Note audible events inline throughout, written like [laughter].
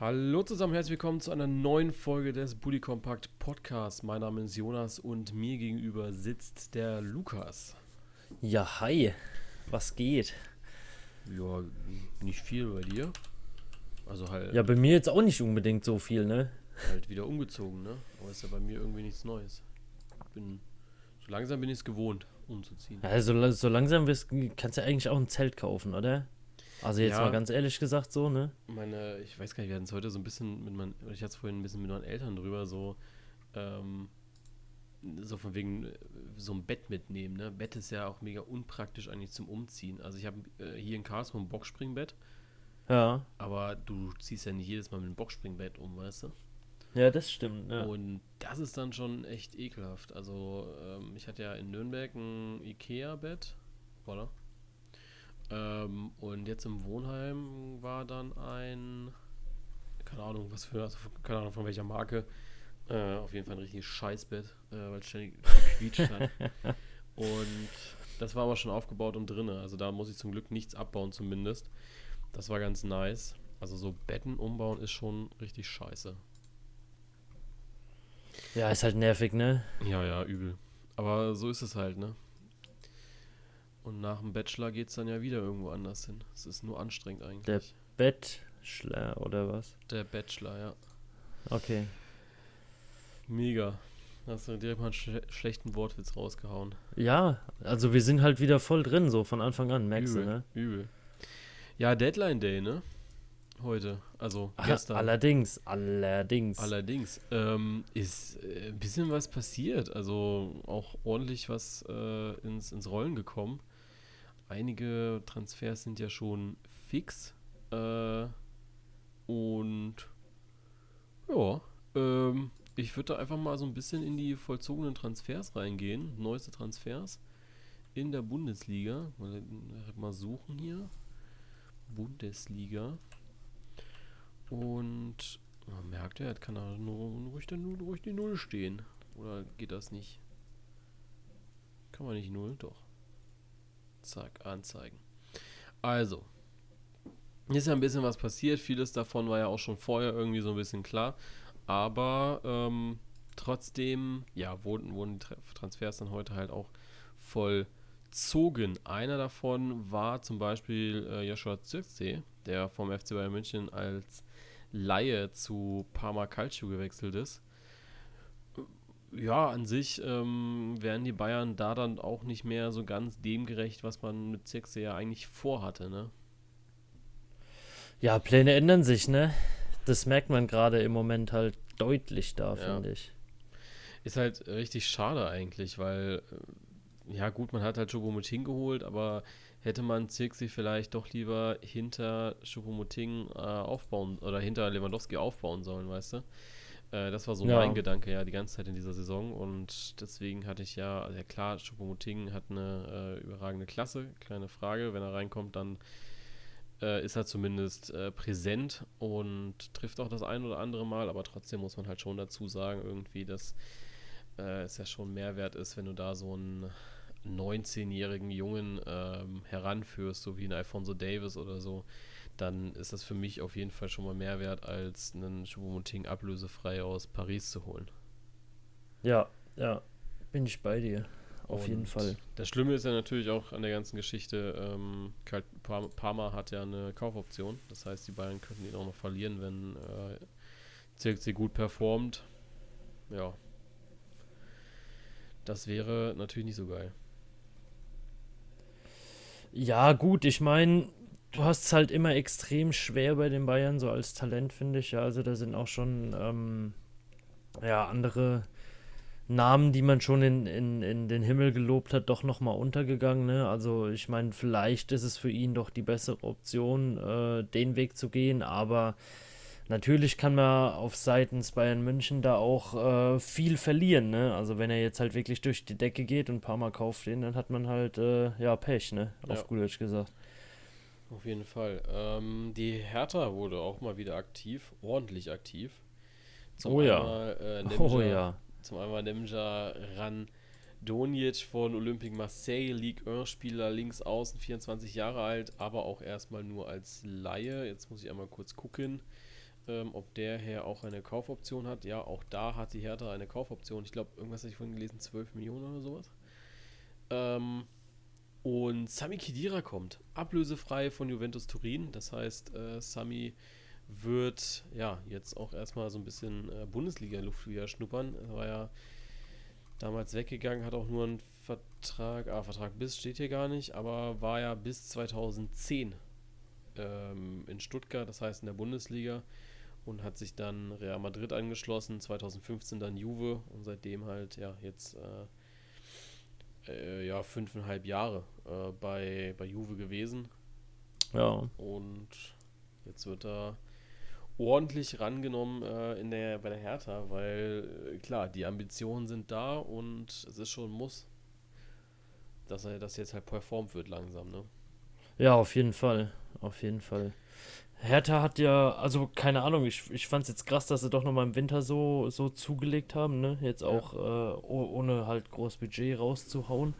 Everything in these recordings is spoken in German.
Hallo zusammen, herzlich willkommen zu einer neuen Folge des Bully Compact Podcasts. Mein Name ist Jonas und mir gegenüber sitzt der Lukas. Ja, hi. Was geht? Ja, nicht viel bei dir. Also halt, Ja, bei mir jetzt auch nicht unbedingt so viel, ne? halt wieder umgezogen, ne? Aber ist ja bei mir irgendwie nichts Neues. Bin, so langsam bin ich es gewohnt, umzuziehen. Ja, so, langsam wirst, kannst du ja eigentlich auch ein Zelt kaufen, oder? Also jetzt Ja. mal ganz ehrlich gesagt so, ne? Meine, ich weiß gar nicht, wir hatten es heute so ein bisschen mit meinen, oder ich hatte es vorhin ein bisschen mit meinen Eltern drüber, so, ähm, so von wegen äh, so ein Bett mitnehmen, ne? Bett ist ja auch mega unpraktisch eigentlich zum Umziehen. Also ich habe äh, hier in Karlsruhe ein Boxspringbett, Ja. aber du ziehst ja nicht jedes Mal mit einem Boxspringbett um, weißt du? Ja, das stimmt, ja. Und das ist dann schon echt ekelhaft. Also, ähm, ich hatte ja in Nürnberg ein Ikea-Bett. Voilà. Ähm, und jetzt im Wohnheim war dann ein, keine Ahnung, was für, also keine Ahnung von welcher Marke. Äh, auf jeden Fall ein richtiges Scheißbett, äh, weil es ständig gequietscht hat. [laughs] Und das war aber schon aufgebaut und drinne. Also da muss ich zum Glück nichts abbauen zumindest. Das war ganz nice. Also so Betten umbauen ist schon richtig scheiße. Ja, ist halt nervig, ne? Ja, ja, übel. Aber so ist es halt, ne? Und nach dem Bachelor geht's dann ja wieder irgendwo anders hin. Es ist nur anstrengend eigentlich. Bettschler oder was? Der Bachelor, ja. Okay. Mega. Hast du direkt mal einen schle schlechten Wortwitz rausgehauen. Ja, also wir sind halt wieder voll drin, so von Anfang an, merkst übel, du, ne? übel. Ja, Deadline Day, ne? Heute. Also gestern. Allerdings, allerdings. Allerdings ähm, ist äh, ein bisschen was passiert. Also auch ordentlich was äh, ins, ins Rollen gekommen. Einige Transfers sind ja schon fix. Äh, und ja, ähm, ich würde da einfach mal so ein bisschen in die vollzogenen Transfers reingehen. Neueste Transfers in der Bundesliga. Mal, mal suchen hier. Bundesliga. Und man merkt ja, jetzt kann da nur ruhig, Null- ruhig die Null stehen. Oder geht das nicht? Kann man nicht Null? Doch. Zack, anzeigen. Also. Ist ja ein bisschen was passiert. Vieles davon war ja auch schon vorher irgendwie so ein bisschen klar. Aber ähm, trotzdem, ja, wurden, wurden die Tra- Transfers dann heute halt auch vollzogen. Einer davon war zum Beispiel äh, Joshua Zirkzee, der vom FC Bayern München als Laie zu Parma Calcio gewechselt ist. Ja, an sich ähm, werden die Bayern da dann auch nicht mehr so ganz dem gerecht, was man mit Zirkzee ja eigentlich vorhatte, ne? Ja, Pläne ändern sich, ne? Das merkt man gerade im Moment halt deutlich da, Ja. finde ich. Ist halt richtig schade eigentlich, weil, äh, ja gut, man hat halt Choupo-Moting geholt, aber hätte man Zirkzee vielleicht doch lieber hinter Choupo-Moting äh, aufbauen oder hinter Lewandowski aufbauen sollen, weißt du? Äh, das war so Ja. mein Gedanke ja die ganze Zeit in dieser Saison. Und deswegen hatte ich ja, also ja klar, Choupo-Moting hat eine äh, überragende Klasse, kleine Frage, wenn er reinkommt, dann äh, ist er zumindest äh, präsent und trifft auch das ein oder andere Mal, aber trotzdem muss man halt schon dazu sagen, irgendwie, dass äh, es ja schon Mehrwert ist, wenn du da so einen 19-jährigen Jungen ähm, heranführst, so wie ein Alfonso Davis oder so, dann ist das für mich auf jeden Fall schon mal Mehrwert, als einen Choupo-Moting ablösefrei aus Paris zu holen. Ja, ja, bin ich bei dir. Auf jeden Und Fall. Das Schlimme ist ja natürlich auch an der ganzen Geschichte, ähm, Parma hat ja eine Kaufoption. Das heißt, die Bayern könnten ihn auch noch verlieren, wenn äh, Zirkzee gut performt. Ja. Das wäre natürlich nicht so geil. Ja, gut, ich meine, du hast es halt immer extrem schwer bei den Bayern, so als Talent, finde ich. Ja, also da sind auch schon ähm, ja, andere Namen, die man schon in, in, in den Himmel gelobt hat, doch nochmal untergegangen. Ne? Also ich meine, vielleicht ist es für ihn doch die bessere Option, äh, den Weg zu gehen, aber natürlich kann man auf seitens Bayern München da auch äh, viel verlieren. Ne? Also wenn er jetzt halt wirklich durch die Decke geht und ein paar Mal kauft den, dann hat man halt äh, ja Pech, ne? Auf Ja. gut Deutsch gesagt. Auf jeden Fall. Ähm, die Hertha wurde auch mal wieder aktiv, ordentlich aktiv. Zum Oh ja. Einmal, äh, [laughs] Oh Nemanja- ja. Zum einmal Nemja Randonjic von Olympique Marseille, Ligue 1-Spieler, links außen, 24 Jahre alt, aber auch erstmal nur als Laie. Jetzt muss ich einmal kurz gucken. ähm, ob der Herr auch eine Kaufoption hat. Ja, auch da hat die Hertha eine Kaufoption. Ich glaube, irgendwas habe ich vorhin gelesen, 12 Millionen oder sowas. Ähm, und Sami Khedira kommt, ablösefrei von Juventus Turin. Das heißt, äh, Sami wird ja jetzt auch erstmal so ein bisschen äh, Bundesliga-Luft wieder schnuppern. Er war ja damals weggegangen, hat auch nur einen Vertrag, ah, Vertrag bis steht hier gar nicht, aber war ja bis 2010 ähm, in Stuttgart, das heißt in der Bundesliga und hat sich dann Real Madrid angeschlossen, 2015 dann Juve und seitdem halt ja jetzt äh, äh, ja fünfeinhalb Jahre äh, bei, bei Juve gewesen. Ja. Und jetzt wird er ordentlich rangenommen äh, in der, bei der Hertha, weil äh, klar, die Ambitionen sind da und es ist schon ein Muss, dass er das jetzt halt performt wird langsam, ne? Ja, auf jeden Fall. Auf jeden Fall. Hertha hat ja, also keine Ahnung, ich, ich fand es jetzt krass, dass sie doch nochmal im Winter so, so zugelegt haben, ne? Jetzt auch ja. äh, ohne halt groß Budget rauszuhauen.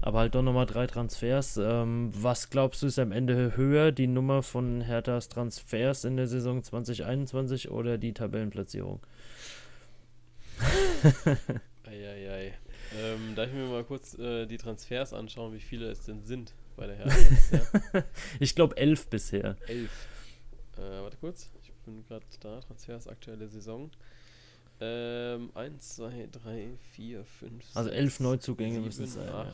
Aber halt doch nochmal drei Transfers. Ähm, was glaubst du ist am Ende höher, die Nummer von Herthas Transfers in der Saison 2021 oder die Tabellenplatzierung? Eieiei. Ähm, darf ich mir mal kurz äh, die Transfers anschauen, wie viele es denn sind bei der [laughs] Hertha? ich glaube elf bisher. Elf. Äh, warte kurz, ich bin gerade da. Transfers aktuelle Saison. Ähm, 1, 2, 3, 4, 5, Also elf Neuzugänge müssen es sein.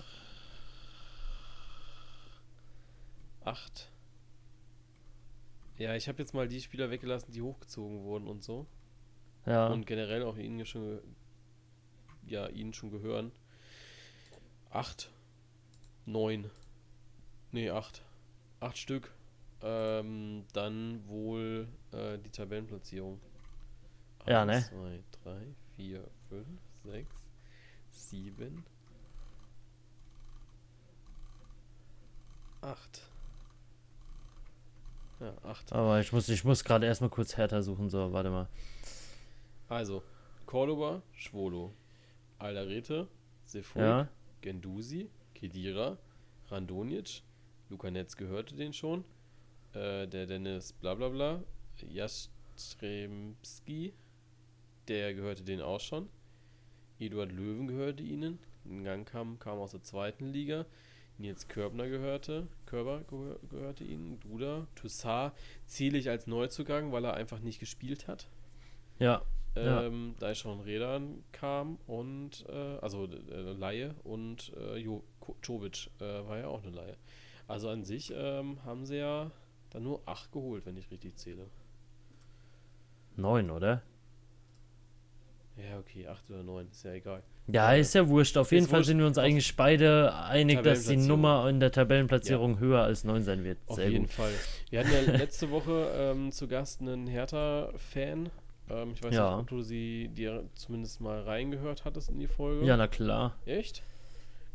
8. Ja, ich habe jetzt mal die Spieler weggelassen, die hochgezogen wurden und so. Ja. Und generell auch ihnen schon, ja, ihnen schon gehören. 8. 9. Nee, 8. 8 Stück. Ähm, dann wohl äh, die Tabellenplatzierung. Ja, ne? 2, 3, 4, 5, 6, 7, 8. Ja, 8. Aber ich muss, ich muss gerade erstmal kurz härter suchen, so, warte mal. Also, Cordoba, Schwolo, Alderete, Sefoy, Ja. Gendusi, Kedira, Randonic, Lukanetz gehörte den schon, äh, der Dennis blablabla, Jastremski, der gehörte den auch schon, Eduard Löwen gehörte ihnen, Ngankam kam aus der zweiten Liga, Nils Körbner gehörte, Körber gehör, gehörte ihnen, Duda, Toussaint zähle ich als Neuzugang, weil er einfach nicht gespielt hat. Ja. Ja. Ähm, da ist schon Redan kam und äh, also äh, Laie und äh, jo Jovic äh, war ja auch eine Laie. Also an sich ähm, haben sie ja dann nur acht geholt, wenn ich richtig zähle. Neun, oder? Ja, okay, acht oder neun, ist ja egal. Ja, Äh, ist ja wurscht. Auf jeden Fall wurscht. sind wir uns eigentlich beide einig, dass die. Nummer in der Tabellenplatzierung höher als neun sein wird. Auf Sehr jeden gut. Fall. Wir hatten ja [laughs] letzte Woche ähm, zu Gast einen Hertha-Fan. Ähm, ich weiß Ja. nicht, ob du sie dir zumindest mal reingehört hattest in die Folge. Ja, na klar. Echt?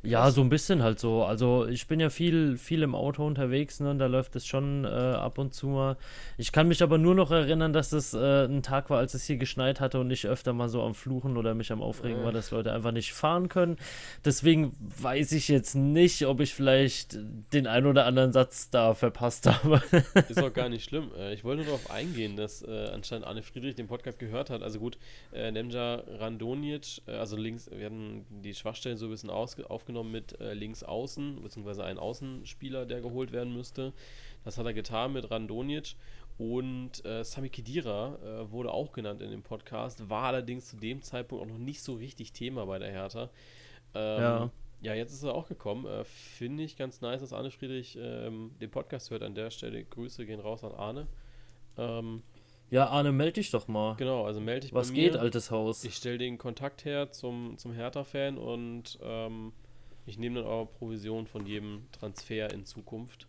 Ja, so ein bisschen halt so. Also ich bin ja viel, viel im Auto unterwegs, ne? und Da läuft es schon äh, ab und zu mal. Ich kann mich aber nur noch erinnern, dass es äh, ein Tag war, als es hier geschneit hatte und ich öfter mal so am Fluchen oder mich am Aufregen war, Äh. dass Leute einfach nicht fahren können. Deswegen weiß ich jetzt nicht, ob ich vielleicht den ein oder anderen Satz da verpasst [laughs] habe. Ist auch gar nicht schlimm. Äh, ich wollte nur darauf eingehen, dass äh, anscheinend Arne Friedrich den Podcast gehört hat. Also gut, äh, Nemja Randonic, also links, wir hatten die Schwachstellen so ein bisschen ausge aufgenommen mit äh, links außen, beziehungsweise einen Außenspieler, der geholt werden müsste. Das hat er getan mit Randonic. Und äh, Sami Khedira äh, wurde auch genannt in dem Podcast, war allerdings zu dem Zeitpunkt auch noch nicht so richtig Thema bei der Hertha. Ähm, Ja. ja, jetzt ist er auch gekommen. Äh, Finde ich ganz nice, dass Arne Friedrich ähm, den Podcast hört. An der Stelle Grüße gehen raus an Arne. Ähm, ja, Arne, melde dich doch mal. genau, also melde dich Was geht, altes Haus? Ich stelle den Kontakt her zum, zum Hertha-Fan und ähm, ich nehme dann auch Provision von jedem Transfer in Zukunft.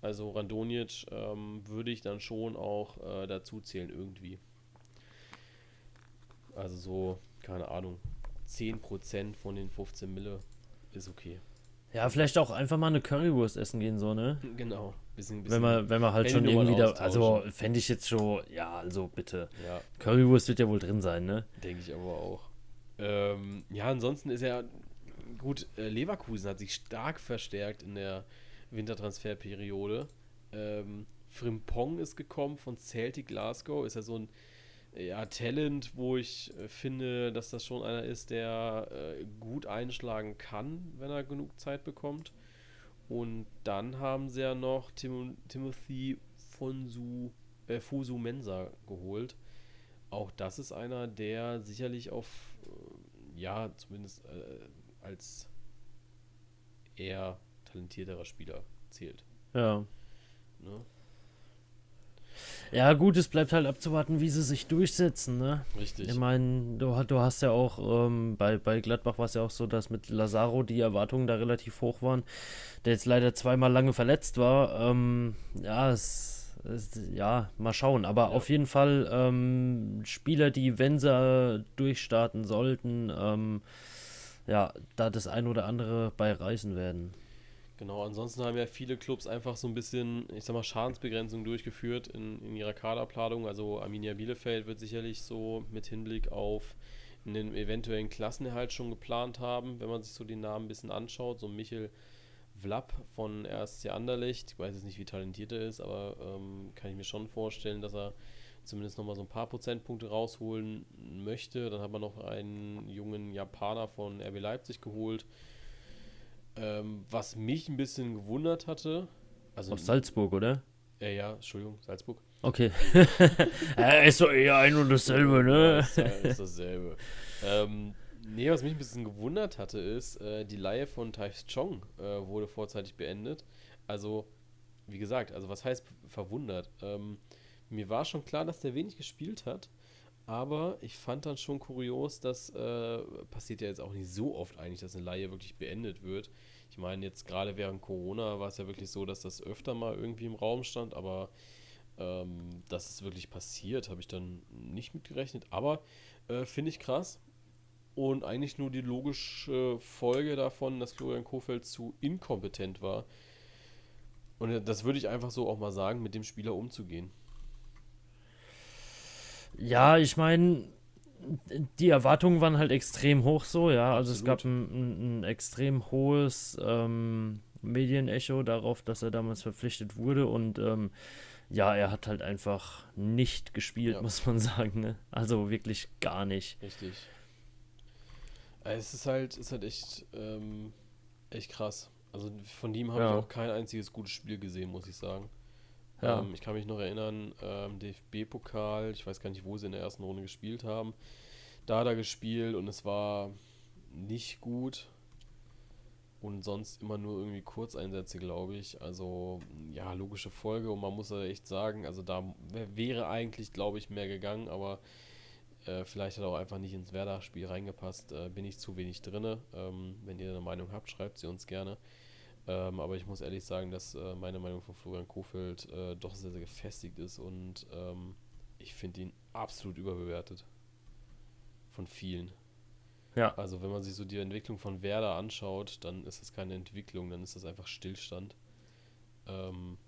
Also Randonic ähm, würde ich dann schon auch äh, dazu zählen irgendwie. Also so, keine Ahnung, 10% von den 15 Mille ist okay. Ja, vielleicht auch einfach mal eine Currywurst essen gehen, so, ne? [laughs] Genau, bisschen, bisschen Wenn man, wenn man halt schon irgendwie da, also fände ich jetzt schon, ja, also bitte. ja, Currywurst wird ja wohl drin sein, ne? denke ich aber auch. Ähm, ja, ansonsten ist ja gut, äh, Leverkusen hat sich stark verstärkt in der Wintertransferperiode. Ähm, Frimpong ist gekommen von Celtic Glasgow. Ist ja so ein ja, Talent, wo ich äh, finde, dass das schon einer ist, der äh, gut einschlagen kann, wenn er genug Zeit bekommt. Und dann haben sie ja noch Tim Timothy Fonsu, äh, Fusu Mensa geholt. Auch das ist einer, der sicherlich auf, äh, ja, zumindest äh, als eher talentierterer Spieler zählt. Ja. Ne? Ja, gut, es bleibt halt abzuwarten, wie sie sich durchsetzen, ne? Richtig. Ich meine, du, du hast ja auch, ähm, bei, bei Gladbach war es ja auch so, dass mit Lazaro die Erwartungen da relativ hoch waren, der jetzt leider zweimal lange verletzt war. Ähm, ja, es, es, ja, mal schauen. Aber ja. auf jeden Fall ähm, Spieler, die, wenn sie durchstarten sollten, ähm, ja, da das ein oder andere bei reißen werden. Genau, ansonsten haben ja viele Clubs einfach so ein bisschen, ich sag mal, Schadensbegrenzung durchgeführt in, in ihrer Kaderplanung. Also Arminia Bielefeld wird sicherlich so mit Hinblick auf einen eventuellen Klassenerhalt schon geplant haben, wenn man sich so den Namen ein bisschen anschaut. So Michel Vlapp von RSC Anderlecht, ich weiß jetzt nicht, wie talentiert er ist, aber ähm, kann ich mir schon vorstellen, dass er zumindest nochmal so ein paar Prozentpunkte rausholen möchte. Dann hat man noch einen jungen Japaner von RB Leipzig geholt ähm, was mich ein bisschen gewundert hatte. Also Aus Salzburg, oder? Äh, ja, Entschuldigung, Salzburg. Okay. [laughs] äh, ist doch eher ein und dasselbe, ne? Ja, ist, ist dasselbe. ähm, nee, was mich ein bisschen gewundert hatte, ist, äh, die Leihe von Taifs Chong äh, wurde vorzeitig beendet. Also, wie gesagt, also was heißt verwundert? Ähm, mir war schon klar, dass der wenig gespielt hat. Aber ich fand dann schon kurios, dass äh, passiert ja jetzt auch nicht so oft eigentlich, dass eine Laie wirklich beendet wird. Ich meine, jetzt gerade während Corona war es ja wirklich so, dass das öfter mal irgendwie im Raum stand, aber ähm, dass es wirklich passiert, habe ich dann nicht mitgerechnet. Aber äh, finde ich krass. Und eigentlich nur die logische Folge davon, dass Florian Kofeld zu inkompetent war. Und äh, das würde ich einfach so auch mal sagen, mit dem Spieler umzugehen. Ja, ich meine, die Erwartungen waren halt extrem hoch so, ja. Also Absolut. es gab ein, ein, ein extrem hohes ähm, Medienecho darauf, dass er damals verpflichtet wurde und ähm, ja, er hat halt einfach nicht gespielt, ja. muss man sagen. Ne? Also wirklich gar nicht. Richtig. Es ist halt, ist halt echt, ähm, echt krass. Also von ihm habe ja. ich auch kein einziges gutes Spiel gesehen, muss ich sagen. Ja. Ähm, ich kann mich noch erinnern, ähm, DFB-Pokal, ich weiß gar nicht, wo sie in der ersten Runde gespielt haben. Da hat er gespielt und es war nicht gut. Und sonst immer nur irgendwie Kurzeinsätze, glaube ich. Also, ja, logische Folge. Und man muss ja echt sagen, also da wäre eigentlich, glaube ich, mehr gegangen, aber äh, vielleicht hat er auch einfach nicht ins Werder-Spiel reingepasst. Äh, bin ich zu wenig drin. Ähm, wenn ihr eine Meinung habt, schreibt sie uns gerne. Ähm, aber ich muss ehrlich sagen, dass äh, meine Meinung von Florian Kofeld äh, doch sehr, sehr gefestigt ist und ähm, ich finde ihn absolut überbewertet. Von vielen. Ja. Also wenn man sich so die Entwicklung von Werder anschaut, dann ist das keine Entwicklung, dann ist das einfach Stillstand. Ähm,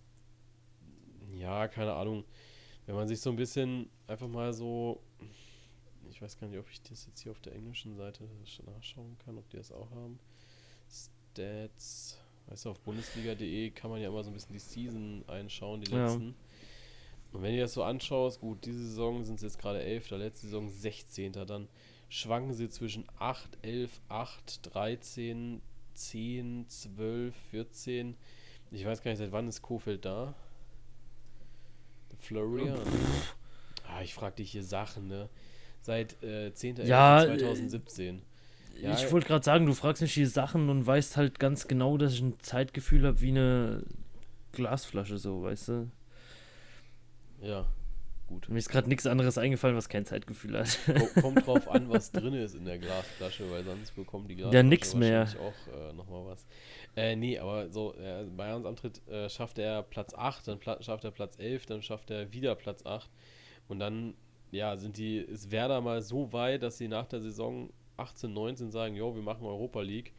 ja, keine Ahnung. Wenn man sich so ein bisschen einfach mal so, ich weiß gar nicht, ob ich das jetzt hier auf der englischen Seite nachschauen kann, ob die das auch haben. Stats. Weißt du, auf bundesliga.de kann man ja immer so ein bisschen die Season einschauen, die letzten. Ja. Und wenn du das so anschaust, gut, diese Saison sind es jetzt gerade 11. letzte Saison 16. Dann schwanken sie zwischen 8, 11, 8, 13, 10, 12, 14. Ich weiß gar nicht, seit wann ist Kofeld da? Florian. Ah, ich frag dich hier Sachen, ne? Seit äh, 10. Ja, 2017. Äh, ja, ich wollte gerade sagen, du fragst mich die Sachen und weißt halt ganz genau, dass ich ein Zeitgefühl habe wie eine Glasflasche, so, weißt du? Ja, gut. Mir ist gerade nichts anderes eingefallen, was kein Zeitgefühl hat. Kommt [laughs] drauf an, was drin ist in der Glasflasche, weil sonst bekommen die Glasflasche ja, nix mehr. auch äh, nochmal was. Äh, nee, aber so, äh, bei uns Antritt äh, schafft er Platz 8, dann schafft er Platz 11, dann schafft er wieder Platz 8 und dann, ja, sind die, ist Werder mal so weit, dass sie nach der Saison 18, 19 sagen, jo, wir machen Europa League.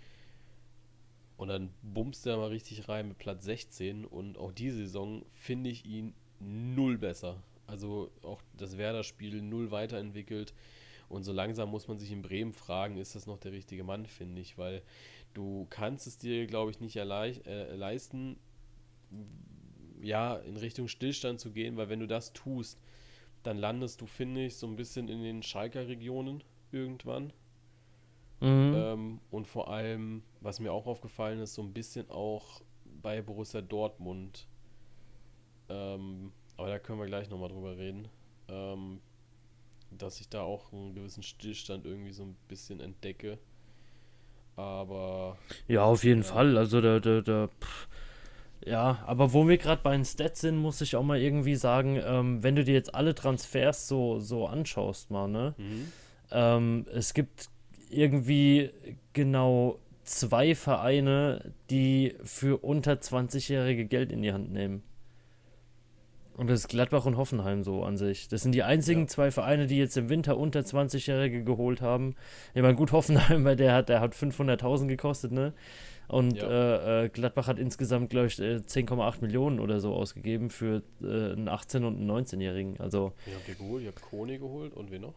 Und dann bummst er mal richtig rein mit Platz 16. Und auch diese Saison finde ich ihn null besser. Also auch das Werder-Spiel null weiterentwickelt. Und so langsam muss man sich in Bremen fragen, ist das noch der richtige Mann, finde ich. Weil du kannst es dir, glaube ich, nicht äh, leisten, ja, in Richtung Stillstand zu gehen, weil wenn du das tust, dann landest du, finde ich, so ein bisschen in den Schalker Regionen irgendwann. Mhm. Ähm, und vor allem, was mir auch aufgefallen ist, so ein bisschen auch bei Borussia Dortmund. Ähm, aber da können wir gleich nochmal drüber reden. Ähm, dass ich da auch einen gewissen Stillstand irgendwie so ein bisschen entdecke. Aber. Ja, auf jeden ja. Fall. Also da, da, da ja, aber wo wir gerade bei den Stats sind, muss ich auch mal irgendwie sagen, ähm, wenn du dir jetzt alle Transfers so, so anschaust, mal, ne? Mhm. Ähm, es gibt irgendwie genau zwei Vereine, die für unter 20-Jährige Geld in die Hand nehmen. Und das ist Gladbach und Hoffenheim so an sich. Das sind die einzigen ja. zwei Vereine, die jetzt im Winter unter 20-Jährige geholt haben. Ich meine, gut, Hoffenheim, [laughs] weil der hat, der hat 500.000 gekostet, ne? Und ja. äh, äh Gladbach hat insgesamt, glaube ich, 10,8 äh, Millionen oder so ausgegeben für äh, einen 18- und einen 19-Jährigen. Also, Wie habt ihr geholt? Ihr habt Kone geholt und wen noch?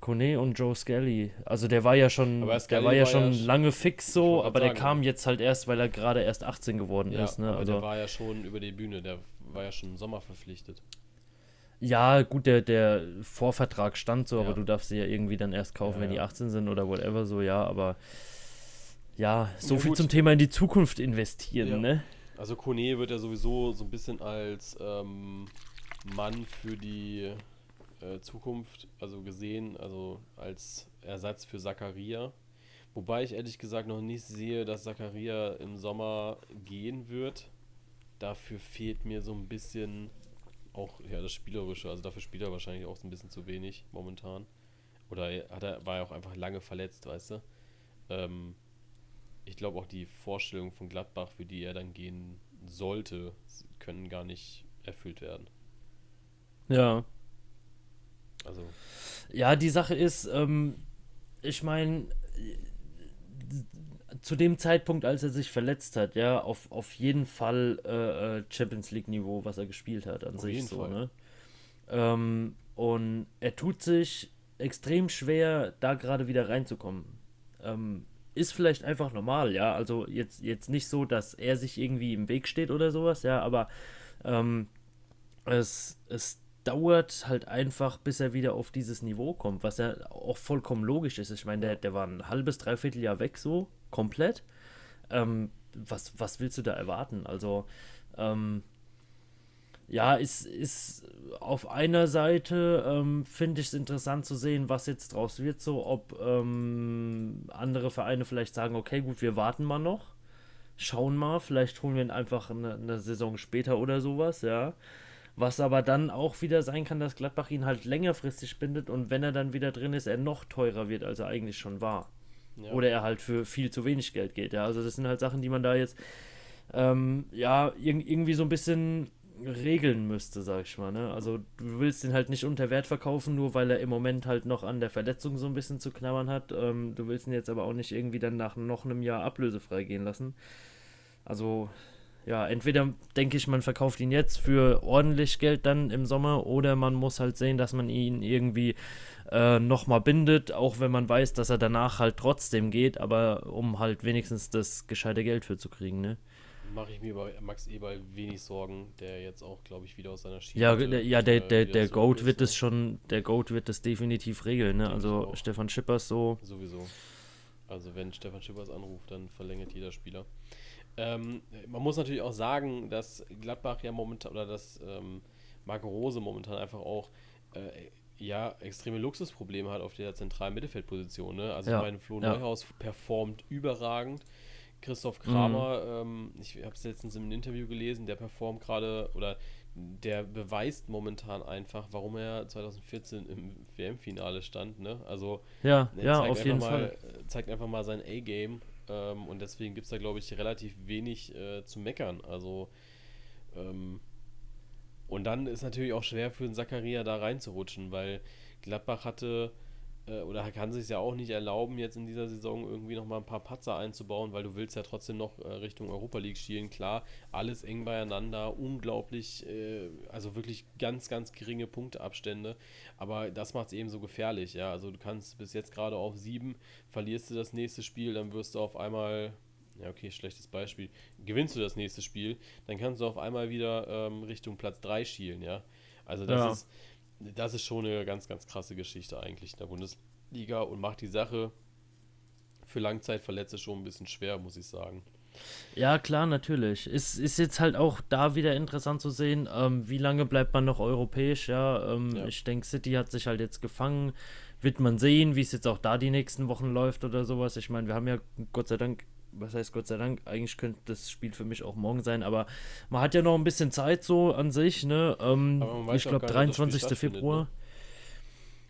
Kone und Joe Skelly. Also der war ja schon, der war ja war schon ja lange fix so, aber der kam jetzt halt erst, weil er gerade erst 18 geworden ja, ist. Ne? Aber also, der war ja schon über die Bühne, der war ja schon im Sommer verpflichtet. Ja, gut, der, der Vorvertrag stand so, ja. aber du darfst sie ja irgendwie dann erst kaufen, wenn die 18 sind oder whatever so, ja, aber ja, so viel gut. zum Thema in die Zukunft investieren, ne? Also Kone wird ja sowieso so ein bisschen als ähm, Mann für die äh, Zukunft, also gesehen, also als Ersatz für Zakaria. Wobei ich ehrlich gesagt noch nicht sehe, dass Zakaria im Sommer gehen wird. Dafür fehlt mir so ein bisschen auch ja, das Spielerische. Also dafür spielt er wahrscheinlich auch so ein bisschen zu wenig momentan. Oder hat er, war er auch einfach lange verletzt, weißt du? Ähm, ich glaube auch die Vorstellungen von Gladbach, für die er dann gehen sollte, können gar nicht erfüllt werden. Ja, also. Ja, die Sache ist, ähm, ich meine, zu dem Zeitpunkt, als er sich verletzt hat, ja, auf, auf jeden Fall äh, äh Champions League-Niveau, was er gespielt hat an auf sich so, Fall. ne? Ähm, und er tut sich extrem schwer, da gerade wieder reinzukommen. Ähm, ist vielleicht einfach normal, ja. Also jetzt, jetzt nicht so, dass er sich irgendwie im Weg steht oder sowas, ja, aber ähm, es, es dauert halt einfach, bis er wieder auf dieses Niveau kommt, was ja auch vollkommen logisch ist. Ich meine, der, der war ein halbes, dreiviertel Jahr weg, so komplett. Ähm, was, was willst du da erwarten? Also, ähm, ja, ist, ist auf einer Seite, ähm, finde ich es interessant zu sehen, was jetzt draus wird, so ob ähm, andere Vereine vielleicht sagen, okay, gut, wir warten mal noch, schauen mal, vielleicht holen wir ihn einfach eine, eine Saison später oder sowas, ja. Was aber dann auch wieder sein kann, dass Gladbach ihn halt längerfristig bindet und wenn er dann wieder drin ist, er noch teurer wird, als er eigentlich schon war. Ja. Oder er halt für viel zu wenig Geld geht. Ja, also das sind halt Sachen, die man da jetzt ähm, ja irgendwie so ein bisschen regeln müsste, sag ich mal. Ne? Also du willst ihn halt nicht unter Wert verkaufen, nur weil er im Moment halt noch an der Verletzung so ein bisschen zu knabbern hat. Ähm, du willst ihn jetzt aber auch nicht irgendwie dann nach noch einem Jahr ablösefrei gehen lassen. Also ja, entweder denke ich, man verkauft ihn jetzt für ordentlich Geld dann im Sommer oder man muss halt sehen, dass man ihn irgendwie äh, nochmal bindet, auch wenn man weiß, dass er danach halt trotzdem geht, aber um halt wenigstens das gescheite Geld für zu kriegen, ne? Mache ich mir bei Max Eberl wenig Sorgen, der jetzt auch, glaube ich, wieder aus seiner Schiene. Ja, der, ja, der, der, der Goat wird es schon, der Goat wird es definitiv regeln, ne? Also Stefan Schippers so. Sowieso. Also wenn Stefan Schippers anruft, dann verlängert jeder Spieler. Ähm, man muss natürlich auch sagen, dass Gladbach ja momentan oder dass ähm, Marco Rose momentan einfach auch äh, ja extreme Luxusprobleme hat auf der zentralen Mittelfeldposition. Ne? Also ja. ich meine, Flo ja. Neuhaus performt überragend. Christoph Kramer, mhm. ähm, ich habe es letztens im Interview gelesen, der performt gerade oder der beweist momentan einfach, warum er 2014 im WM-Finale stand. Ne? Also ja, ja auf jeden mal, Fall. zeigt einfach mal sein A-Game ähm, und deswegen gibt es da, glaube ich, relativ wenig äh, zu meckern. Also, ähm, und dann ist natürlich auch schwer für den Zakaria da reinzurutschen, weil Gladbach hatte äh, oder kann sich ja auch nicht erlauben, jetzt in dieser Saison irgendwie nochmal ein paar Patzer einzubauen, weil du willst ja trotzdem noch äh, Richtung Europa League schielen. Klar, alles eng beieinander, unglaublich, äh, also wirklich ganz, ganz geringe Punkteabstände, aber das macht es eben so gefährlich, ja. Also du kannst bis jetzt gerade auf sieben, verlierst du das nächste Spiel, dann wirst du auf einmal ja, okay, schlechtes Beispiel, gewinnst du das nächste Spiel, dann kannst du auf einmal wieder ähm, Richtung Platz 3 schielen, ja. Also das ja. ist das ist schon eine ganz, ganz krasse Geschichte eigentlich in der Bundesliga und macht die Sache für Langzeitverletzte schon ein bisschen schwer, muss ich sagen. Ja, klar, natürlich. Es ist jetzt halt auch da wieder interessant zu sehen, ähm, wie lange bleibt man noch europäisch, ja. Ähm, ja. Ich denke, City hat sich halt jetzt gefangen. Wird man sehen, wie es jetzt auch da die nächsten Wochen läuft oder sowas. Ich meine, wir haben ja Gott sei Dank was heißt Gott sei Dank, eigentlich könnte das Spiel für mich auch morgen sein, aber man hat ja noch ein bisschen Zeit so an sich, ne? Ähm, ich glaube 23. Februar. Ne?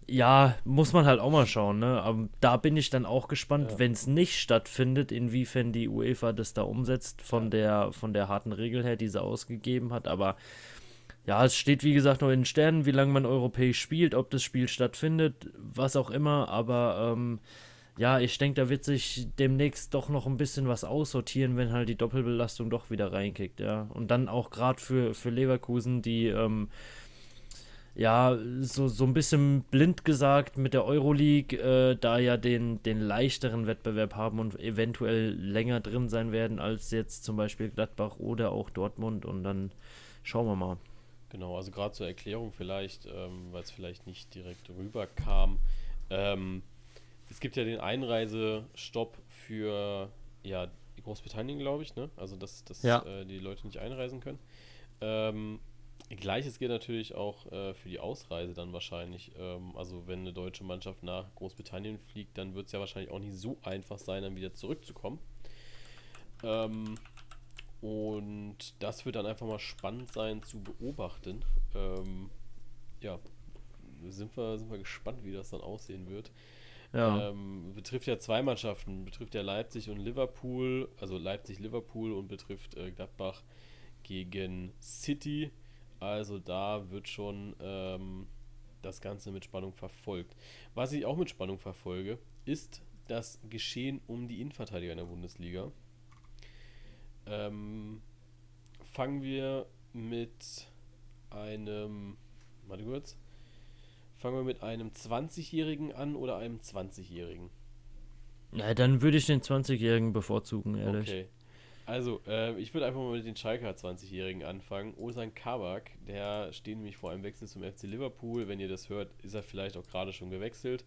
Ja, muss man halt auch mal schauen, ne? Aber da bin ich dann auch gespannt, ja. wenn es nicht stattfindet, inwiefern die UEFA das da umsetzt von ja. der von der harten Regel her, die sie ausgegeben hat. Aber ja, es steht wie gesagt noch in den Sternen, wie lange man europäisch spielt, ob das Spiel stattfindet, was auch immer. Aber ähm, ja, ich denke, da wird sich demnächst doch noch ein bisschen was aussortieren, wenn halt die Doppelbelastung doch wieder reinkickt, ja. Und dann auch gerade für, für Leverkusen, die, ähm, ja, so, so ein bisschen blind gesagt mit der Euroleague, äh, da ja den, den leichteren Wettbewerb haben und eventuell länger drin sein werden als jetzt zum Beispiel Gladbach oder auch Dortmund. Und dann schauen wir mal. Genau, also gerade zur Erklärung vielleicht, ähm, weil es vielleicht nicht direkt rüberkam. Ähm, es gibt ja den Einreisestopp für ja, Großbritannien, glaube ich, ne? Also dass, dass ja. äh, die Leute nicht einreisen können. Ähm, Gleiches gilt natürlich auch äh, für die Ausreise dann wahrscheinlich. Ähm, also wenn eine deutsche Mannschaft nach Großbritannien fliegt, dann wird es ja wahrscheinlich auch nicht so einfach sein, dann wieder zurückzukommen. Ähm, und das wird dann einfach mal spannend sein zu beobachten. Ähm, ja, sind wir, sind wir gespannt, wie das dann aussehen wird. Ja. Ähm, betrifft ja zwei Mannschaften, betrifft ja Leipzig und Liverpool, also Leipzig-Liverpool und betrifft äh, Gladbach gegen City. Also da wird schon ähm, das Ganze mit Spannung verfolgt. Was ich auch mit Spannung verfolge, ist das Geschehen um die Innenverteidiger in der Bundesliga. Ähm, fangen wir mit einem, warte kurz, Fangen wir mit einem 20-Jährigen an oder einem 20-Jährigen? Ja, dann würde ich den 20-Jährigen bevorzugen, ehrlich. Okay. Also, äh, ich würde einfach mal mit den Schalker 20-Jährigen anfangen. Osan Kabak, der steht nämlich vor einem Wechsel zum FC Liverpool. Wenn ihr das hört, ist er vielleicht auch gerade schon gewechselt.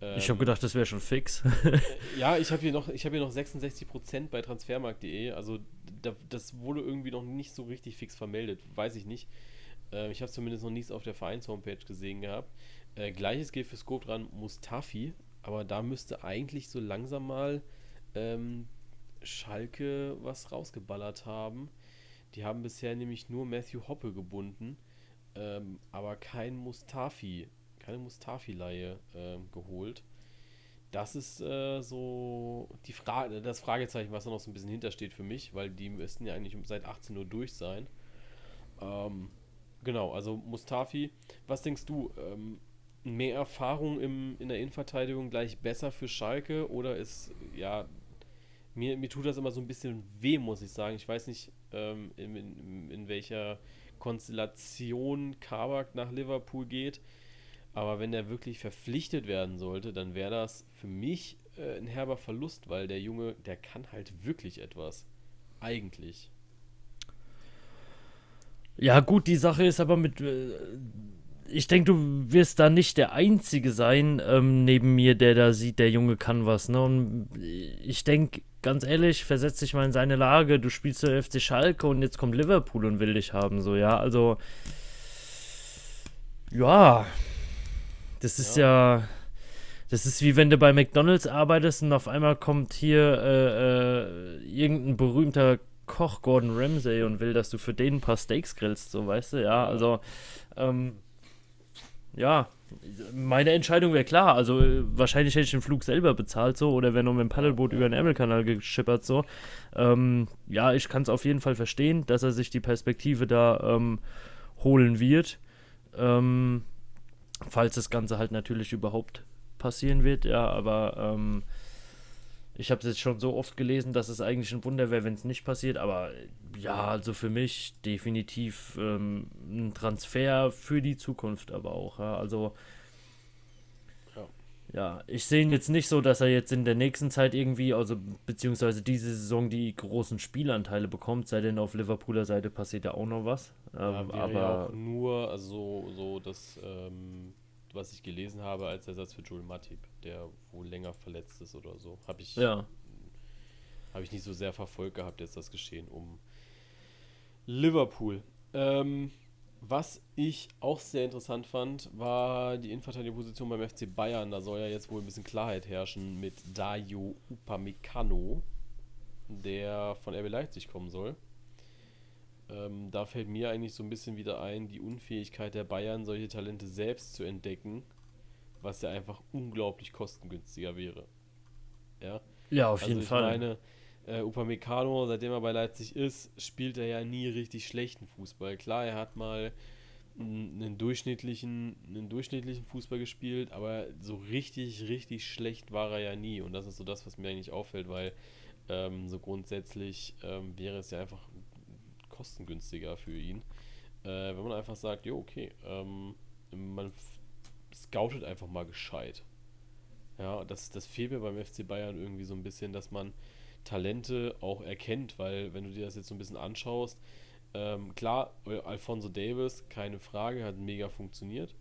Ähm, ich habe gedacht, das wäre schon fix. [laughs] ja, ich habe hier, noch, hab hier noch 66% bei transfermarkt.de. Also, da, das wurde irgendwie noch nicht so richtig fix vermeldet. Weiß ich nicht. Äh, ich habe zumindest noch nichts auf der Vereins-Homepage gesehen gehabt. Äh, Gleiches gilt für Scope dran Mustafi, aber da müsste eigentlich so langsam mal ähm, Schalke was rausgeballert haben. Die haben bisher nämlich nur Matthew Hoppe gebunden, ähm, aber kein Mustafi, keine Mustafi-Leihe ähm, geholt. Das ist äh, so die Frage, das Fragezeichen, was da noch so ein bisschen hintersteht für mich, weil die müssten ja eigentlich seit 18 Uhr durch sein. Ähm, Genau, also Mustafi, was denkst du? Ähm, mehr Erfahrung im, in der Innenverteidigung gleich besser für Schalke oder ist, ja, mir, mir tut das immer so ein bisschen weh, muss ich sagen. Ich weiß nicht, ähm, in, in, in, welcher Konstellation Kabak nach Liverpool geht, aber wenn er wirklich verpflichtet werden sollte, dann wäre das für mich äh, ein herber Verlust, weil der Junge, der kann halt wirklich etwas. Eigentlich. Ja, gut, die Sache ist aber mit. Äh, ich denke, du wirst da nicht der Einzige sein ähm, neben mir, der da sieht, der Junge kann was. Ne? Und ich denke, ganz ehrlich, versetz dich mal in seine Lage. Du spielst der FC Schalke und jetzt kommt Liverpool und will dich haben. So, ja, also. Ja. Das ist ja. ja das ist wie wenn du bei McDonalds arbeitest und auf einmal kommt hier äh, äh, irgendein berühmter Koch Gordon Ramsay und will, dass du für den ein paar Steaks grillst, so weißt du, ja, also ähm, ja, meine Entscheidung wäre klar, also wahrscheinlich hätte ich den Flug selber bezahlt so oder wäre noch mit dem Paddelboot über den Ärmelkanal geschippert so. Ähm, ja, ich kann es auf jeden Fall verstehen, dass er sich die Perspektive da ähm, holen wird. Ähm, falls das Ganze halt natürlich überhaupt passieren wird, ja, aber ähm, ich habe es jetzt schon so oft gelesen, dass es eigentlich ein Wunder wäre, wenn es nicht passiert. Aber ja, also für mich definitiv ähm, ein Transfer für die Zukunft, aber auch. Ja, also ja. ich sehe ihn jetzt nicht so, dass er jetzt in der nächsten Zeit irgendwie, also beziehungsweise diese Saison die großen Spielanteile bekommt, sei denn auf Liverpooler Seite passiert ja auch noch was. Ähm, Ja, aber ja nur, also so, so das, ähm, was ich gelesen habe als Ersatz für Joel Matip, der wohl länger verletzt ist oder so. Habe ich, ja, hab ich nicht so sehr verfolgt gehabt, jetzt das Geschehen um Liverpool. Ähm, was ich auch sehr interessant fand, war die Innenverteidigerposition beim FC Bayern. Da soll ja jetzt wohl ein bisschen Klarheit herrschen mit Dayo Upamecano, der von RB Leipzig kommen soll. Ähm, da fällt mir eigentlich so ein bisschen wieder ein, die Unfähigkeit der Bayern, solche Talente selbst zu entdecken, was ja einfach unglaublich kostengünstiger wäre. Ja, ja, auf also jeden ich Fall. meine, äh, Upamecano, seitdem er bei Leipzig ist, spielt er ja nie richtig schlechten Fußball. Klar, er hat mal einen durchschnittlichen, einen durchschnittlichen Fußball gespielt, aber so richtig, richtig schlecht war er ja nie. Und das ist so das, was mir eigentlich auffällt, weil ähm, so grundsätzlich ähm, wäre es ja einfach kostengünstiger für ihn. Äh, wenn man einfach sagt, jo, okay, ähm, man scoutet einfach mal gescheit. Ja, das, das fehlt mir beim FC Bayern irgendwie so ein bisschen, dass man Talente auch erkennt, weil wenn du dir das jetzt so ein bisschen anschaust, ähm, klar, Alfonso Davis, keine Frage, hat mega funktioniert.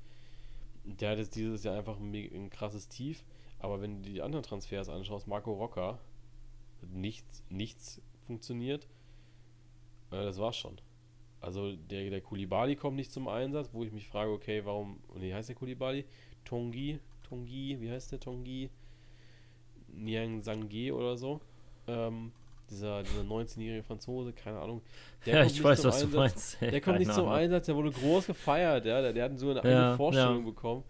Der hat jetzt dieses Jahr einfach ein, ein krasses Tief, aber wenn du die anderen Transfers anschaust, Marco Rocker, nichts, nichts funktioniert. Äh, das war's schon. Also der, der Kulibali kommt nicht zum Einsatz, wo ich mich frage, okay, warum, nee, heißt der Kulibali? Tongi, Tongi, wie heißt der Tongi? Niang Sangye oder so. Ähm, dieser, dieser 19-jährige Franzose, keine Ahnung. Der ja, kommt ich nicht weiß, zum was du Einsatz. meinst. [laughs] Der kommt nicht zum Ahnung. Einsatz, der wurde groß gefeiert, ja. Der, der hat so eine Ja, eigene Vorstellung ja. bekommen.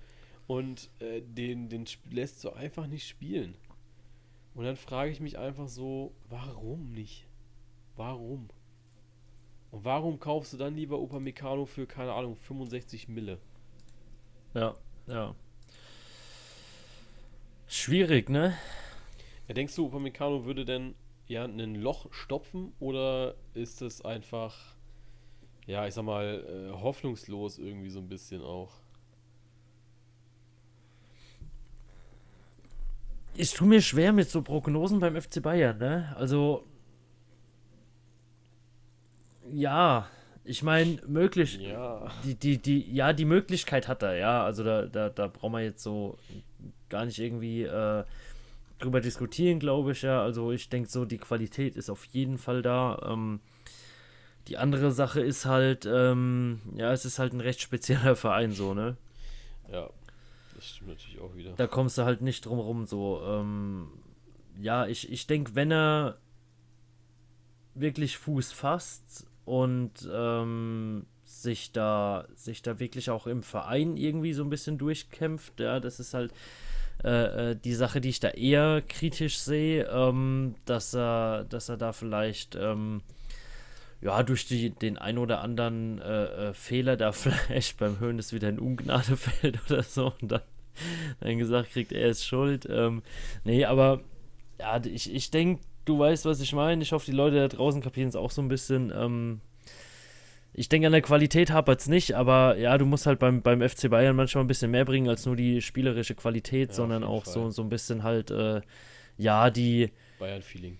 Und äh, den, den lässt so einfach nicht spielen. Und dann frage ich mich einfach so, warum nicht? Warum? Und warum kaufst du dann lieber Upamecano für, keine Ahnung, 65 Mille? Ja, ja. Schwierig, ne? Ja, denkst du, Upamecano würde denn ja ein Loch stopfen oder ist es einfach, ja, ich sag mal, äh, hoffnungslos irgendwie so ein bisschen auch? Ich tue mir schwer mit so Prognosen beim FC Bayern, ne? Also. Ja, ich meine, möglich. Ja. Die, die, die, ja, die Möglichkeit hat er, ja. Also da, da, da brauchen wir jetzt so gar nicht irgendwie äh, drüber diskutieren, glaube ich, ja. Also ich denke so, die Qualität ist auf jeden Fall da. Ähm, die andere Sache ist halt, ähm, ja, es ist halt ein recht spezieller [laughs] Verein, so, ne? Ja, das stimmt natürlich auch wieder. Da kommst du halt nicht drum rum, so. Ähm, ja, ich, ich denke, wenn er wirklich Fuß fasst und ähm, sich da sich da wirklich auch im Verein irgendwie so ein bisschen durchkämpft, ja, das ist halt äh, äh, die Sache, die ich da eher kritisch sehe, ähm, dass er, dass er da vielleicht ähm, ja, durch die, den ein oder anderen äh, äh, Fehler da [laughs] vielleicht beim Höhen ist wieder in Ungnade [laughs] fällt oder so und dann, dann gesagt kriegt, er ist schuld. Ähm, nee, aber ja, ich, ich denke, du weißt, was ich meine. Ich hoffe, die Leute da draußen kapieren es auch so ein bisschen. Ähm, ich denke, an der Qualität hapert es nicht, aber ja, du musst halt beim, beim FC Bayern manchmal ein bisschen mehr bringen als nur die spielerische Qualität, Ja, sondern auch so, Fall. so ein bisschen halt, äh, ja, die, Bayern-Feeling.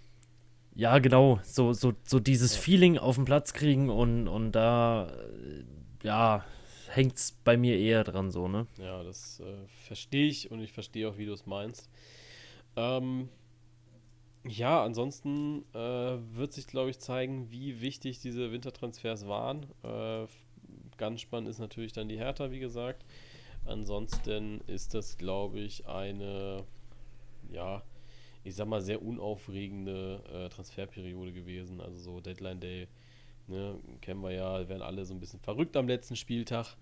ja, genau, so, so, so dieses Ja. Feeling auf den Platz kriegen und, und da, äh, ja, hängt es bei mir eher dran, so, ne? Ja, das äh, verstehe ich und ich verstehe auch, wie du es meinst. Ähm, ja, ansonsten äh, wird sich, glaube ich, zeigen, wie wichtig diese Wintertransfers waren. Äh, ganz spannend ist natürlich dann die Hertha, wie gesagt. Ansonsten ist das, glaube ich, eine, ja, ich sag mal, sehr unaufregende äh, Transferperiode gewesen. Also so Deadline Day, ne, kennen wir ja, werden alle so ein bisschen verrückt am letzten Spieltag.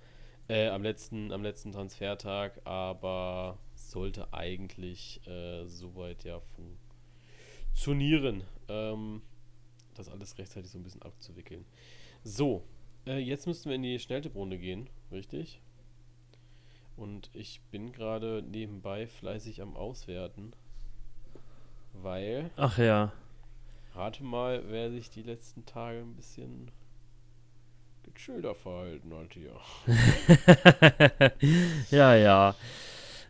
Äh, am letzten, am letzten Transfertag, aber sollte eigentlich äh, soweit ja funktionieren, ähm, das alles rechtzeitig so ein bisschen abzuwickeln. So, äh, jetzt müssten wir in die Schnelltipprunde gehen, richtig? Und ich bin gerade nebenbei fleißig am Auswerten, weil, Ach ja. rate mal, wer sich die letzten Tage ein bisschen gechillter verhalten hat hier. [laughs] ja, ja.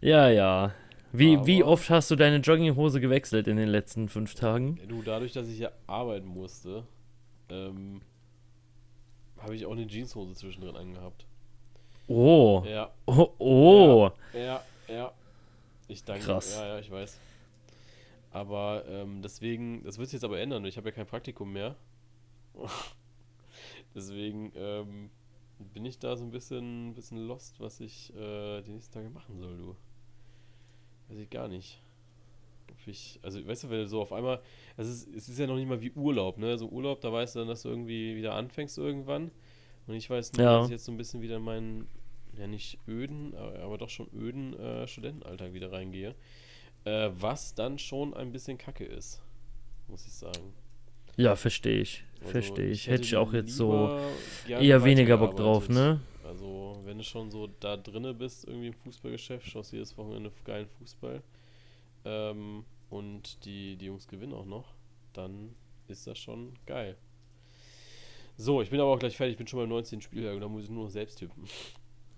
Ja, ja. Wie, wie oft hast du deine Jogginghose gewechselt in den letzten fünf Tagen? Du, dadurch, dass ich ja arbeiten musste, ähm, habe ich auch eine Jeanshose zwischendrin angehabt. Oh. Ja, Oh. oh. ja, ja. Ich danke. Krass. Ja, ja, ich weiß. Aber ähm, deswegen, das wird sich jetzt aber ändern. Ich habe ja kein Praktikum mehr. [laughs] deswegen ähm, bin ich da so ein bisschen, bisschen lost, was ich äh, die nächsten Tage machen soll, du. Weiß ich gar nicht. Ob ich, also weißt du, wenn du so auf einmal, es ist, es ist ja noch nicht mal wie Urlaub, ne? So Urlaub, da weißt du dann, dass du irgendwie wieder anfängst irgendwann. Und ich weiß nur, Ja. dass ich jetzt so ein bisschen wieder in meinen, ja nicht öden, aber, aber doch schon öden äh, Studentenalltag wieder reingehe. Äh, was dann schon ein bisschen kacke ist, muss ich sagen. Ja, verstehe ich. Also, Verstehe ich. Hätte ich auch jetzt so eher weniger Bock drauf, ne? Also, wenn du schon so da drinne bist, irgendwie im Fußballgeschäft, schaust jedes Wochenende geilen Fußball ähm, und die, die Jungs gewinnen auch noch, dann ist das schon geil. So, ich bin aber auch gleich fertig, ich bin schon beim 19. Spieltag und da muss ich nur noch selbst tippen.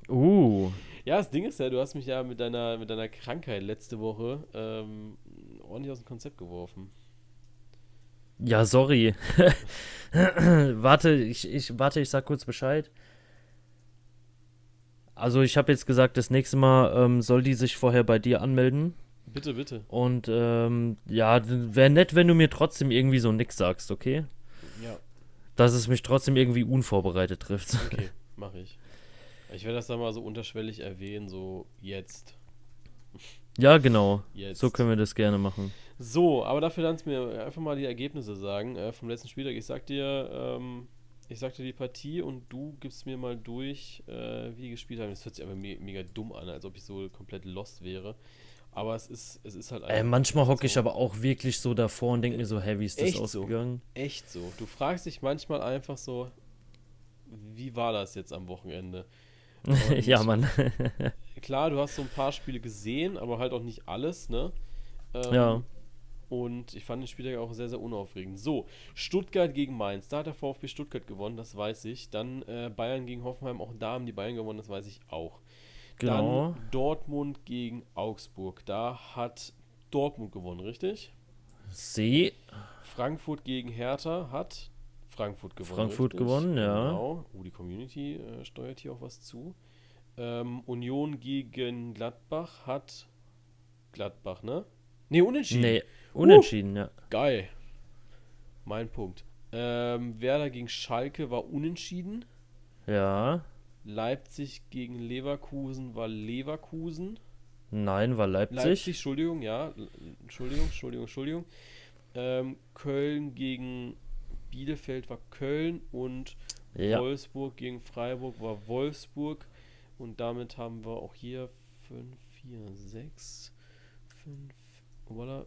Uh. Ja, das Ding ist ja, du hast mich ja mit deiner, mit deiner Krankheit letzte Woche ähm, ordentlich aus dem Konzept geworfen. Ja, sorry. [laughs] warte, ich, ich, warte, ich sag kurz Bescheid. Also ich habe jetzt gesagt, das nächste Mal ähm, soll die sich vorher bei dir anmelden. Bitte, bitte. Und ähm, ja, wäre nett, wenn du mir trotzdem irgendwie so nix sagst, okay? Ja, Dass es mich trotzdem irgendwie unvorbereitet trifft. okay, [laughs] mache ich. Ich werde das dann mal so unterschwellig erwähnen, so jetzt. ja, genau. Jetzt. So können wir das gerne machen. So, aber dafür kannst du mir einfach mal die Ergebnisse sagen äh, vom letzten Spieltag. Ich sag dir, ähm, ich sag dir die Partie und du gibst mir mal durch, äh, wie die gespielt haben. Das hört sich aber me mega dumm an, als ob ich so komplett lost wäre. Aber es ist, es ist halt Äh, einfach manchmal hocke ich so. aber auch wirklich so davor und denke mir so, hey, wie ist das Echt so? ausgegangen? echt so. Du fragst dich manchmal einfach so, wie war das jetzt am Wochenende? [laughs] Ja, Mann. Klar, du hast so ein paar Spiele gesehen, aber halt auch nicht alles, ne? Ähm, Ja. Und ich fand den Spieltag auch sehr, sehr unaufregend. So, Stuttgart gegen Mainz. Da hat der VfB Stuttgart gewonnen, das weiß ich. Dann äh, Bayern gegen Hoffenheim, auch da haben die Bayern gewonnen, das weiß ich auch. Genau. Dann Dortmund gegen Augsburg. Da hat Dortmund gewonnen, richtig? Sie. Frankfurt gegen Hertha hat Frankfurt gewonnen. Frankfurt richtig? gewonnen, ja. Genau. Oh, die Community äh, steuert hier auch was zu. Ähm, Union gegen Gladbach hat Gladbach, ne? Ne, unentschieden. Nee, unentschieden, ja. Geil. Mein Punkt. Ähm, Werder gegen Schalke war unentschieden. Ja. Leipzig gegen Leverkusen war Leverkusen. Nein, war Leipzig. Leipzig, Entschuldigung, ja. Entschuldigung, Entschuldigung, Entschuldigung. Ähm, Köln gegen Bielefeld war Köln und Ja. Wolfsburg gegen Freiburg war Wolfsburg. Und damit haben wir auch hier 5, 4, 6, 5, voilà,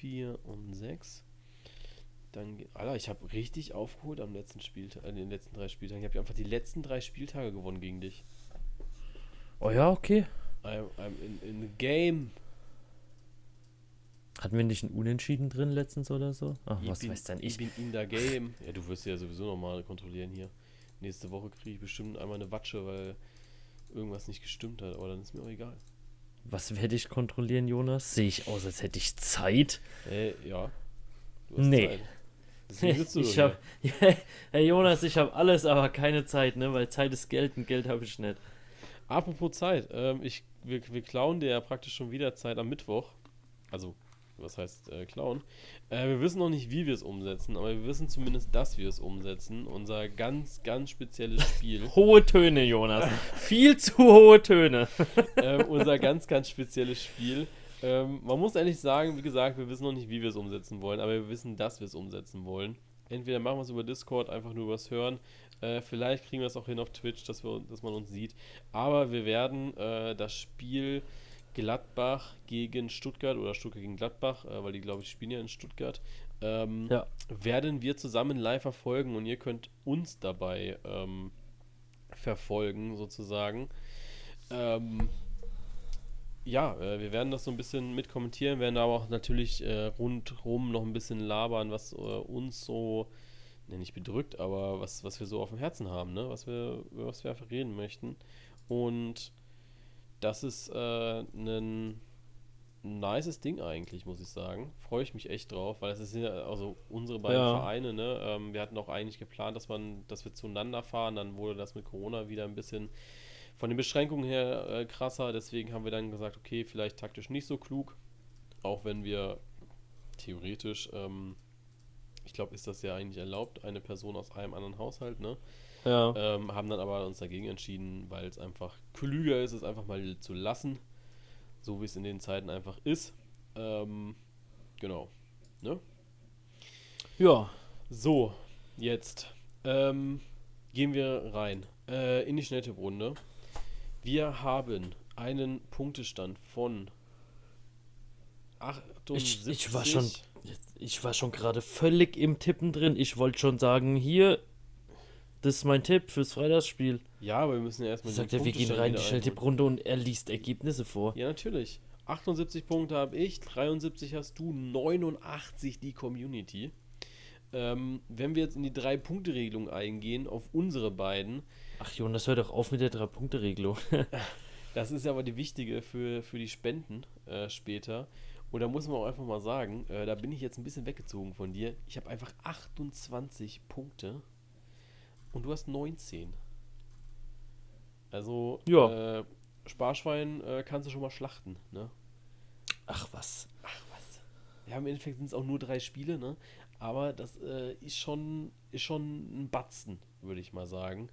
4 und 6. Dann, Alter, ich habe richtig aufgeholt am letzten Spieltag, in den letzten drei Spieltagen. Ich habe einfach die letzten drei Spieltage gewonnen gegen dich. Oh ja, okay. I'm, I'm in, in the game. Hatten wir nicht ein Unentschieden drin letztens oder so? Ach, Ich was bin, weiß denn ich ich? bin in der Game. Ja, du wirst ja sowieso nochmal kontrollieren hier. Nächste Woche kriege ich bestimmt einmal eine Watsche, weil irgendwas nicht gestimmt hat. Aber dann ist mir auch egal. Was werde ich kontrollieren, Jonas? Sehe ich aus, als hätte ich Zeit? Äh, ja. Du Nee. Zeit. Deswegen sitzt du [laughs] ich hab, [laughs] hey Jonas, ich habe alles, aber keine Zeit, ne? Weil Zeit ist Geld und Geld habe ich nicht. Apropos Zeit. Ähm, ich, wir, wir klauen dir ja praktisch schon wieder Zeit am Mittwoch. Also, was heißt äh, klauen? Äh, wir wissen noch nicht, wie wir es umsetzen, aber wir wissen zumindest, dass wir es umsetzen. Unser ganz, ganz spezielles Spiel. [laughs] Hohe Töne, Jonas. [laughs] Viel zu hohe Töne. [laughs] ähm, unser ganz, ganz spezielles Spiel. Ähm, man muss ehrlich sagen, wie gesagt, wir wissen noch nicht, wie wir es umsetzen wollen, aber wir wissen, dass wir es umsetzen wollen. Entweder machen wir es über Discord, einfach nur übers Hören. Äh, vielleicht kriegen wir es auch hin auf Twitch, dass, wir, dass man uns sieht. Aber wir werden äh, das Spiel Gladbach gegen Stuttgart oder Stuttgart gegen Gladbach, äh, weil die, glaube ich, spielen ja in Stuttgart, ähm, Ja. werden wir zusammen live verfolgen und ihr könnt uns dabei ähm, verfolgen, sozusagen. Ähm, ja, äh, wir werden das so ein bisschen mit kommentieren, werden aber auch natürlich äh, rundrum noch ein bisschen labern, was äh, uns so, ne, nicht bedrückt, aber was, was wir so auf dem Herzen haben, ne? was wir, über was wir einfach reden möchten. Und das ist äh, ein nices Ding eigentlich, muss ich sagen. Freue ich mich echt drauf, weil es ist ja also unsere beiden Ja. Vereine, ne? Ähm, wir hatten auch eigentlich geplant, dass man, dass wir zueinander fahren. Dann wurde das mit Corona wieder ein bisschen von den Beschränkungen her äh, krasser. Deswegen haben wir dann gesagt, okay, vielleicht taktisch nicht so klug. Auch wenn wir theoretisch, ähm, ich glaube, ist das ja eigentlich erlaubt, eine Person aus einem anderen Haushalt, ne? Ja. Ähm, haben dann aber uns dagegen entschieden, weil es einfach klüger ist, es einfach mal zu lassen. So wie es in den Zeiten einfach ist. Ähm, genau. Ne? Ja. So, jetzt ähm, gehen wir rein äh, in die Schnelltipprunde. Wir haben einen Punktestand von 78. Ich, ich war schon, ich war schon gerade völlig im Tippen drin. Ich wollte schon sagen, hier, das ist mein Tipp fürs Freitagsspiel. Ja, aber wir müssen ja erstmal Sagt er, wir gehen rein in die Schnelltipprunde und er liest Ergebnisse vor. Ja, natürlich. 78 Punkte habe ich, 73 hast du, 89 die Community. Ähm, wenn wir jetzt in die Drei-Punkte-Regelung eingehen, auf unsere beiden, Ach Jonas, hör doch auf mit der Drei-Punkte-Regelung. [laughs] das ist aber die wichtige für, für die Spenden äh, später. Und da muss man auch einfach mal sagen, äh, da bin ich jetzt ein bisschen weggezogen von dir. Ich habe einfach 28 Punkte und du hast 19. Also, Ja. äh, Sparschwein äh, kannst du schon mal schlachten, ne? Ach was. Ach was. Ja, im Endeffekt sind es auch nur drei Spiele, ne? Aber das äh, ist, schon, ist schon ein Batzen, würde ich mal sagen.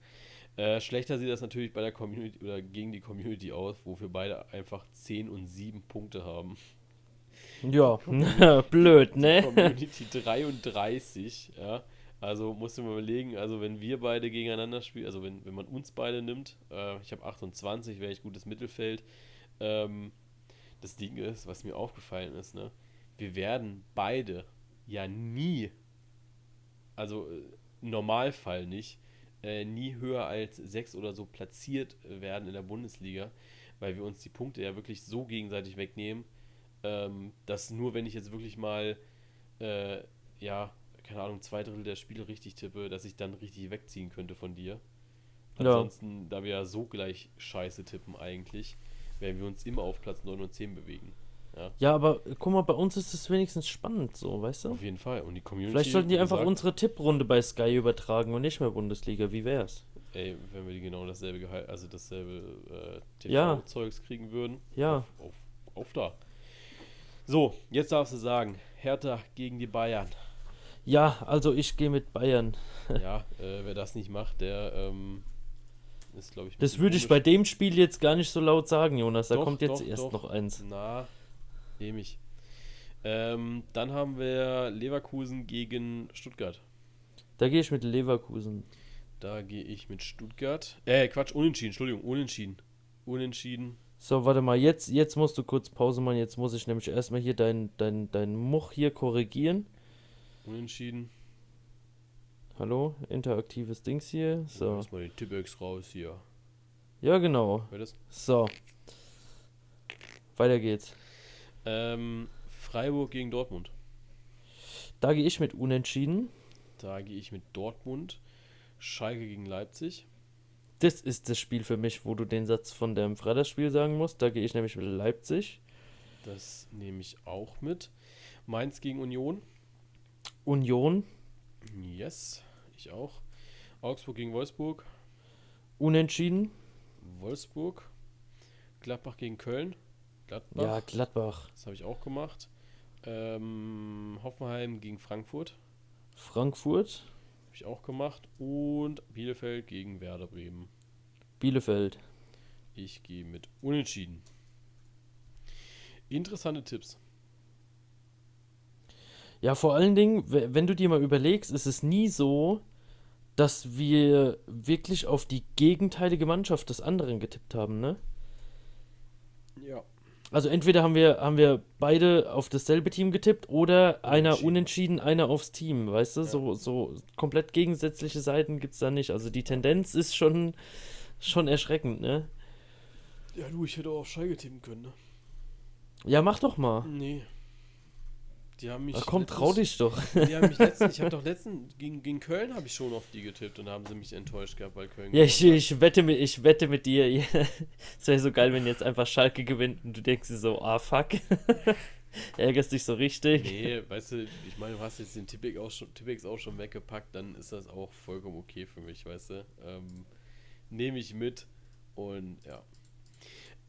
Äh, schlechter sieht das natürlich bei der Community oder gegen die Community aus, wo wir beide einfach 10 und 7 Punkte haben. Ja, [laughs] blöd, ne? Community [laughs] 33, ja. Also musst du mal überlegen, also wenn wir beide gegeneinander spielen, also wenn, wenn man uns beide nimmt, äh, ich habe 28, wäre ich gutes Mittelfeld. Ähm, das Ding ist, was mir aufgefallen ist, ne, wir werden beide ja nie, also äh, im Normalfall nicht, äh, nie höher als 6 oder so platziert werden in der Bundesliga, weil wir uns die Punkte ja wirklich so gegenseitig wegnehmen, ähm, dass nur wenn ich jetzt wirklich mal, äh, ja, keine Ahnung, zwei Drittel der Spiele richtig tippe, dass ich dann richtig wegziehen könnte von dir. Ja. Ansonsten, da wir ja so gleich scheiße tippen eigentlich, werden wir uns immer auf Platz 9 und 10 bewegen. Ja, aber äh, guck mal, bei uns ist es wenigstens spannend so, weißt du? Auf jeden Fall. Und die Community. Vielleicht sollten die einfach gesagt, unsere Tipprunde bei Sky übertragen und nicht mehr Bundesliga. Wie wär's? Ey, wenn wir die genau dasselbe Gehalt, also dasselbe äh, Ja. TV-Zeugs kriegen würden. Ja. Auf, auf, auf da. So, jetzt darfst du sagen, Hertha gegen die Bayern. Ja, also ich gehe mit Bayern. [laughs] ja, äh, wer das nicht macht, der ähm, ist, glaube ich, Das würde ich bei dem Spiel jetzt gar nicht so laut sagen, Jonas. Da Doch, kommt jetzt doch, erst doch. noch eins. Na, nehme ich. Ähm, dann haben wir Leverkusen gegen Stuttgart. Da gehe ich mit Leverkusen. Da gehe ich mit Stuttgart. Äh, Quatsch, unentschieden, Entschuldigung, unentschieden. Unentschieden. So, warte mal, jetzt, jetzt musst du kurz Pause machen. Jetzt muss ich nämlich erstmal hier dein, dein, dein Much hier korrigieren. Unentschieden. Hallo, interaktives Dings hier. So. So. Lass mal den Tippex raus hier. Ja, genau. So. Weiter geht's. Ähm, Freiburg gegen Dortmund. Da gehe ich mit Unentschieden. Da gehe ich mit Dortmund. Schalke gegen Leipzig. Das ist das Spiel für mich, wo du den Satz von dem Freitagsspiel sagen musst. Da gehe ich nämlich mit Leipzig. Das nehme ich auch mit. Mainz gegen Union. Union. Yes, ich auch. Augsburg gegen Wolfsburg. Unentschieden. Wolfsburg. Gladbach gegen Köln. Gladbach. Ja, Gladbach. Das habe ich auch gemacht. Ähm, Hoffenheim gegen Frankfurt. Frankfurt. Habe ich auch gemacht. Und Bielefeld gegen Werder Bremen. Bielefeld. Ich gehe mit Unentschieden. Interessante Tipps. Ja, vor allen Dingen, we- wenn du dir mal überlegst, ist es nie so, dass wir wirklich auf die gegenteilige Mannschaft des anderen getippt haben, ne? Ja. Also entweder haben wir, haben wir beide auf dasselbe Team getippt oder einer Unentschieden. unentschieden, einer aufs Team, weißt du? Ja. So, so komplett gegensätzliche Seiten gibt es da nicht. Also die Tendenz ist schon, schon erschreckend, ne? Ja, du, ich hätte auch auf Schalke tippen können, ne? Ja, mach doch mal. Nee. Die haben mich. Ach komm, trau dich doch. [laughs] Die haben mich letzten, ich habe doch letzten gegen, gegen Köln habe ich schon auf die getippt und haben sie mich enttäuscht gehabt, weil Köln. Ja, ich, ich, wette mit, ich wette mit dir. [laughs] Es wäre so geil, wenn jetzt einfach Schalke gewinnt und du denkst dir so, ah fuck. [laughs] Ärgerst dich so richtig. Nee, weißt du, ich meine, du hast jetzt den Tippix auch schon, Tippix auch schon weggepackt, dann ist das auch vollkommen okay für mich, weißt du. Ähm, Nehme ich mit und ja.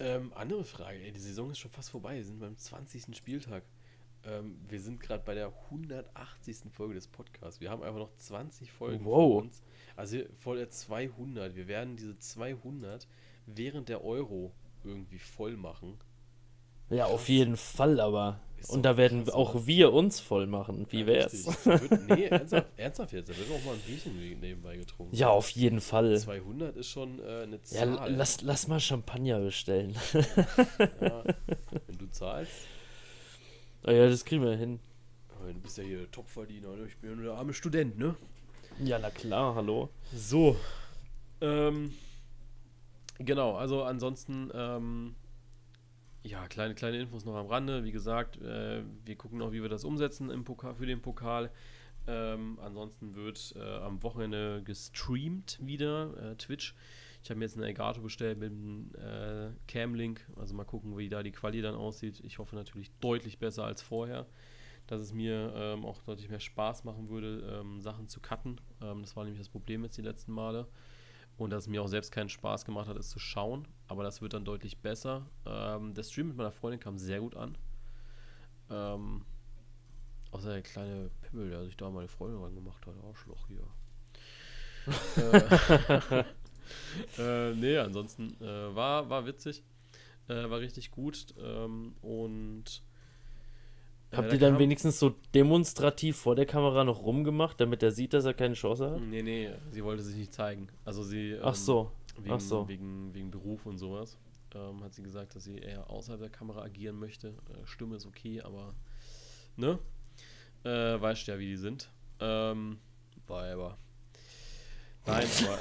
Ähm, andere Frage, ey, die Saison ist schon fast vorbei, wir sind beim 20. Spieltag. Ähm, wir sind gerade bei der 180. Folge des Podcasts. Wir haben einfach noch 20 Folgen Wow. vor uns. Also vor der 200. Wir werden diese 200 während der Euro irgendwie voll machen. Ja, auf jeden Fall, aber. Ist Und da werden krass, auch wir uns voll machen. Wie Ja, wär's? Wird, nee, [laughs] ernsthaft, ernsthaft jetzt. Da wird auch mal ein Bierchen nebenbei getrunken. Ja, auf jeden Fall. 200 ist schon äh, eine Ja, Zahl. lass, lass mal Champagner bestellen. Ja, [laughs] wenn du zahlst. Ah ja, das kriegen wir hin. Aber du bist ja hier Topverdiener. Ne? Ich bin ja nur der arme Student, ne? Ja, na klar, hallo. So. Ähm, genau, also ansonsten, ähm, ja, kleine, kleine Infos noch am Rande. Wie gesagt, äh, wir gucken noch, wie wir das umsetzen im Pokal, für den Pokal. Ähm, ansonsten wird äh, am Wochenende gestreamt wieder, äh, Twitch. Ich habe mir jetzt eine Elgato bestellt mit einem äh, Cam-Link. Also mal gucken, wie da die Quali dann aussieht. Ich hoffe natürlich deutlich besser als vorher. Dass es mir ähm, auch deutlich mehr Spaß machen würde, ähm, Sachen zu cutten. Ähm, das war nämlich das Problem jetzt die letzten Male. Und dass es mir auch selbst keinen Spaß gemacht hat, es zu schauen. Aber das wird dann deutlich besser. Ähm, der Stream mit meiner Freundin kam sehr gut an. Ähm, außer der kleine Pimmel, der sich da meine Freundin rangemacht hat. Arschloch hier. [laughs] äh, nee, ansonsten äh, war, war witzig. Äh, war richtig gut. Ähm, und. äh, Habt ihr dann wenigstens so demonstrativ vor der Kamera noch rumgemacht, damit er sieht, dass er keine Chance hat? Nee, nee, sie wollte sich nicht zeigen. Also sie. Ach ähm, so. Wegen, Ach so. wegen, wegen Beruf und sowas. Ähm, hat sie gesagt, dass sie eher außerhalb der Kamera agieren möchte. Äh, Stimme ist okay, aber. Ne? Äh, weißt ja, wie die sind. Ähm, war aber. Nein, war,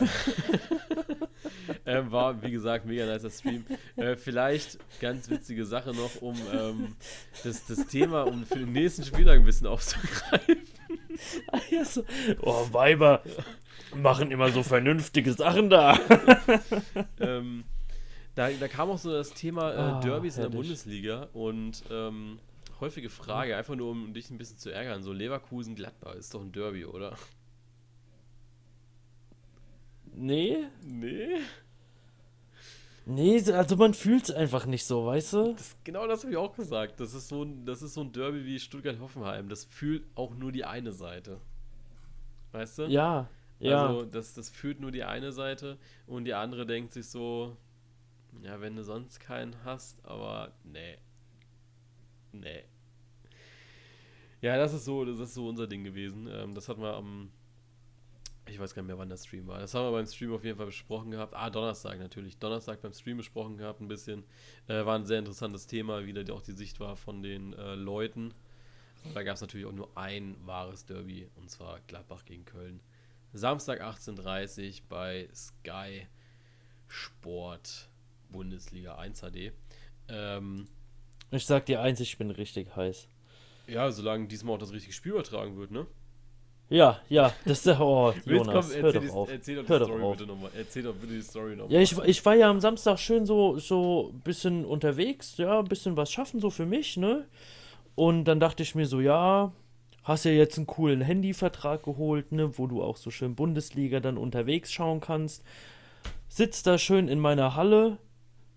ähm, war, wie gesagt, mega nicer Stream. Äh, vielleicht ganz witzige Sache noch, um ähm, das, das Thema, um für den nächsten Spieltag ein bisschen aufzugreifen. Ah, [laughs] ja, so. Oh, Weiber machen immer so vernünftige Sachen da. [laughs] ähm, da, da kam auch so das Thema äh, Ah, Derbys in der. Bundesliga und ähm, häufige Frage, einfach nur um dich ein bisschen zu ärgern. So Leverkusen Gladbach ist doch ein Derby, oder? Nee? Nee. Nee, so- also man fühlt es einfach nicht so, weißt du? Das, genau das habe ich auch gesagt. Das ist, so ein, das ist so ein Derby wie Stuttgart-Hoffenheim. Das fühlt auch nur die eine Seite. Weißt du? Ja, ja. Also das, das fühlt nur die eine Seite und die andere denkt sich so, ja, wenn du sonst keinen hast, aber nee. Nee. Ja, das ist so, das ist so unser Ding gewesen. Ähm, das hatten wir am, ich weiß gar nicht mehr, wann der Stream war. Das haben wir beim Stream auf jeden Fall besprochen gehabt. Ah, Donnerstag natürlich. Donnerstag beim Stream besprochen gehabt, ein bisschen. Äh, war ein sehr interessantes Thema, wie da auch die Sicht war von den äh, Leuten. Da gab es natürlich auch nur ein wahres Derby, und zwar Gladbach gegen Köln. Samstag 18.30 Uhr bei Sky Sport Bundesliga 1 HD. Ähm, Ich sag dir eins, ich bin richtig heiß. ja, solange diesmal auch das richtige Spiel übertragen wird, ne? Ja, ja, das ist oh, [laughs] Jonas, komm, hör erzähl, doch die, auf. erzähl doch die Hör doch Story auf. bitte nochmal. Erzähl doch bitte die Story nochmal. Ja, ich, ich war ja am Samstag schön so so ein bisschen unterwegs, ja, ein bisschen was schaffen so für mich, ne? Und dann dachte ich mir so, ja, hast ja jetzt einen coolen Handyvertrag geholt, ne, wo du auch so schön Bundesliga dann unterwegs schauen kannst. Sitz da schön in meiner Halle,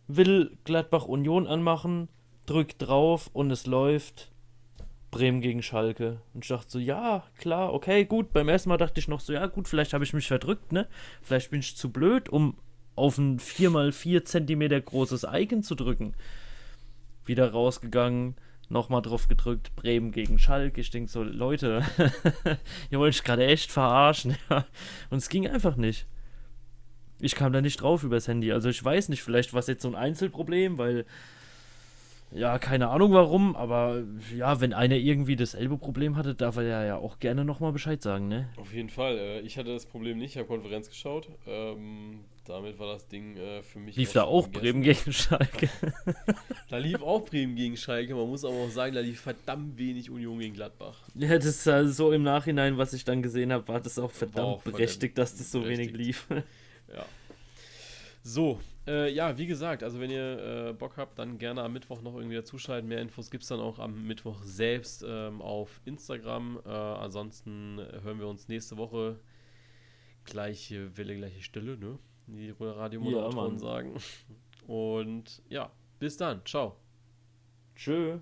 will Gladbach Union anmachen, drück drauf und es läuft. Bremen gegen Schalke. Und ich dachte so, ja, klar, okay, gut. Beim ersten Mal dachte ich noch so, ja, gut, vielleicht habe ich mich verdrückt, ne? Vielleicht bin ich zu blöd, um auf ein 4x4 Zentimeter großes Icon zu drücken. Wieder rausgegangen, nochmal drauf gedrückt, Bremen gegen Schalke. Ich denke so, Leute, [laughs] ihr wollt mich gerade echt verarschen. [laughs] Und es ging einfach nicht. Ich kam da nicht drauf übers Handy. Also ich weiß nicht, vielleicht war es jetzt so ein Einzelproblem, weil ja, keine Ahnung warum, aber ja, wenn einer irgendwie dasselbe Problem hatte, darf er ja, auch gerne nochmal Bescheid sagen, ne? Auf jeden Fall. Äh, ich hatte das Problem nicht, ich habe Konferenz geschaut. Ähm, damit war das Ding äh, für mich. Lief da auch gegessen. Bremen gegen Schalke? [laughs] Da lief auch Bremen gegen Schalke. Man muss aber auch sagen, da lief verdammt wenig Union gegen Gladbach. ja, das ist also so im Nachhinein, was ich dann gesehen habe, war das auch verdammt auch verdammt berechtigt, dass das so wenig berechtigt. lief. Ja. So, äh, ja, wie gesagt, also wenn ihr äh, Bock habt, dann gerne am Mittwoch noch irgendwie dazuschalten. Mehr Infos gibt es dann auch am Mittwoch selbst ähm, auf Instagram. Äh, ansonsten hören wir uns nächste Woche. Gleiche Welle, gleiche Stille, ne? Die Ja, Radiomoderatoren Mann. sagen. Und ja, bis dann. Ciao. Tschö.